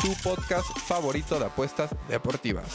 tu podcast favorito de apuestas deportivas.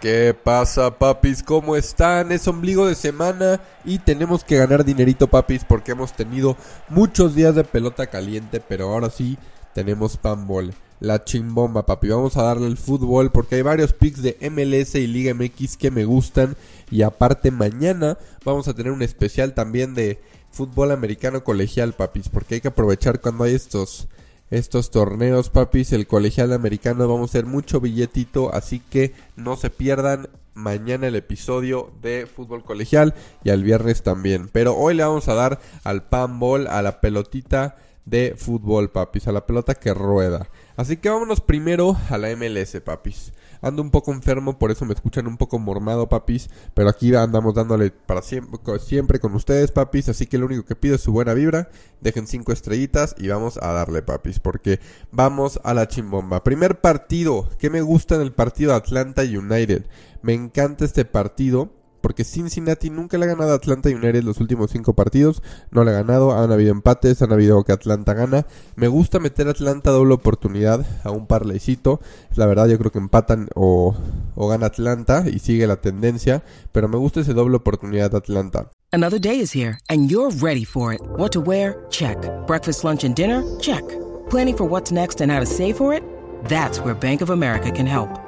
¿Qué pasa, papis? ¿Cómo están? Es ombligo de semana y tenemos que ganar dinerito, papis, porque hemos tenido muchos días de pelota caliente, pero ahora sí tenemos panball. La chimbomba, papi. Vamos a darle el fútbol porque hay varios picks de MLS y Liga MX que me gustan. Y aparte, mañana vamos a tener un especial también de fútbol americano colegial, papis, porque hay que aprovechar cuando hay estos estos torneos, papis, el colegial americano vamos a hacer mucho billetito, así que no se pierdan mañana el episodio de fútbol colegial y al viernes también. Pero hoy le vamos a dar al panball, a la pelotita de fútbol, papis, a la pelota que rueda. Así que vámonos primero a la MLS, papis. Ando un poco enfermo, por eso me escuchan un poco mormado, papis. Pero aquí andamos dándole para siempre, con ustedes, papis. Así que lo único que pido es su buena vibra. Dejen cinco estrellitas y vamos a darle, papis. Porque vamos a la chimbomba. Primer partido. ¿Qué me gusta en el partido Atlanta United? Me encanta este partido porque Cincinnati nunca le ha ganado a Atlanta United los últimos cinco partidos, no le ha ganado, han habido empates, han habido que Atlanta gana. Me gusta meter a Atlanta doble oportunidad a un parleycito, la verdad yo creo que empatan o, o gana Atlanta y sigue la tendencia, pero me gusta ese doble oportunidad de Atlanta. Another day is here and you're ready for it. What to wear? Check. Breakfast, lunch and dinner? Check. Planning for what's next and how to save for it? That's where Bank of America can help.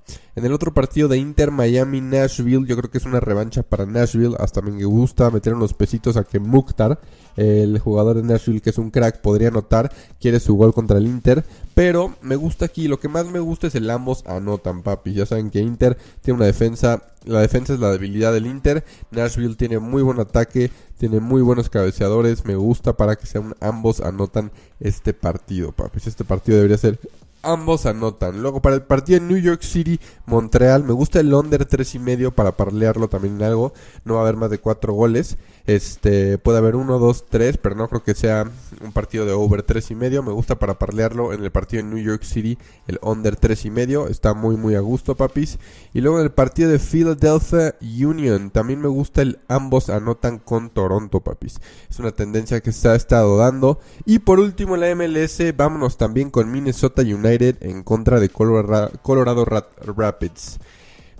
En el otro partido de Inter Miami Nashville, yo creo que es una revancha para Nashville. Hasta me gusta meter unos pesitos a que Mukhtar el jugador de Nashville, que es un crack, podría anotar, quiere su gol contra el Inter. Pero me gusta aquí, lo que más me gusta es el ambos anotan, papi. Ya saben que Inter tiene una defensa, la defensa es la debilidad del Inter. Nashville tiene muy buen ataque, tiene muy buenos cabeceadores. Me gusta para que sean ambos anotan este partido, papi. Este partido debería ser ambos anotan. Luego para el partido en New York City, Montreal, me gusta el under tres y medio para parlearlo también en algo. No va a haber más de cuatro goles. Este, puede haber uno, dos, tres, pero no creo que sea un partido de over tres y medio. Me gusta para parlearlo en el partido en New York City, el under tres y medio. Está muy, muy a gusto, papis. Y luego en el partido de Philadelphia Union, también me gusta el ambos anotan con Toronto, papis. Es una tendencia que se ha estado dando. Y por último, la MLS, vámonos también con Minnesota United en contra de Colorado Rapids.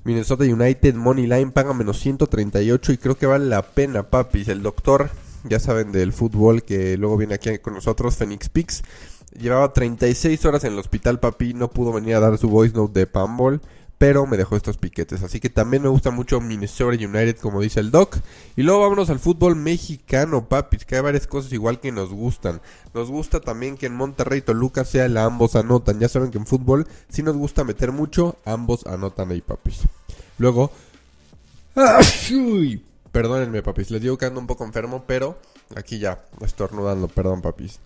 Minnesota United Money Line paga menos 138 y creo que vale la pena, papis. El doctor, ya saben del fútbol que luego viene aquí con nosotros, Phoenix Pix. Llevaba 36 horas en el hospital, papi. No pudo venir a dar su voice note de Pambol pero me dejó estos piquetes. Así que también me gusta mucho Minnesota United, como dice el Doc. Y luego vámonos al fútbol mexicano, papis, que hay varias cosas igual que nos gustan. Nos gusta también que en Monterrey Toluca sea la ambos anotan. Ya saben que en fútbol si nos gusta meter mucho, ambos anotan ahí, papis. Luego... Perdónenme, papis, les digo que ando un poco enfermo, pero aquí ya, estornudando, perdón, papis.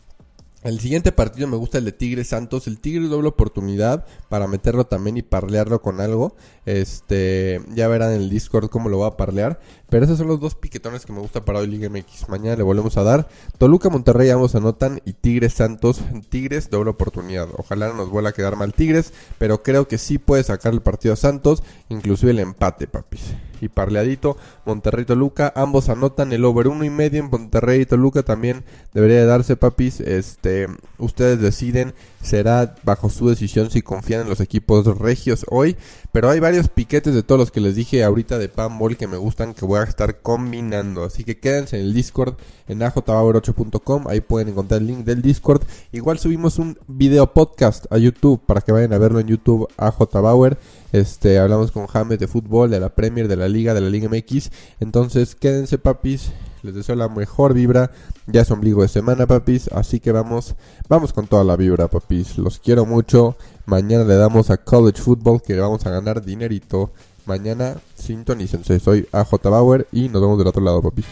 El siguiente partido me gusta el de Tigres Santos. El Tigre doble oportunidad para meterlo también y parlearlo con algo. Este, ya verán en el Discord cómo lo va a parlear. Pero esos son los dos piquetones que me gusta para hoy Liga MX. Mañana le volvemos a dar. Toluca Monterrey ambos anotan y Tigres Santos. Tigres doble oportunidad. Ojalá no nos vuelva a quedar mal Tigres, pero creo que sí puede sacar el partido a Santos, inclusive el empate, papis y parleadito. Monterrey Toluca, ambos anotan el over uno y medio en Monterrey y Toluca también debería de darse, papis. Este, ustedes deciden, será bajo su decisión si confían en los equipos regios hoy. Pero hay varios piquetes de todos los que les dije ahorita de Panball que me gustan que voy a estar combinando. Así que quédense en el Discord en ajpower8.com. Ahí pueden encontrar el link del Discord. Igual subimos un video podcast a YouTube para que vayan a verlo en YouTube ajbauer. Este, hablamos con James de fútbol, de la Premier, de la Liga, de la Liga MX. Entonces, quédense papis. Les deseo la mejor vibra. Ya es ombligo de semana, papis. Así que vamos, vamos con toda la vibra, papis. Los quiero mucho. Mañana le damos a College Football que vamos a ganar dinerito. Mañana sintonícense. Soy AJ Bauer y nos vemos del otro lado, papis.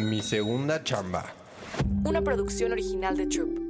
Mi segunda chamba. Una producción original de Troop.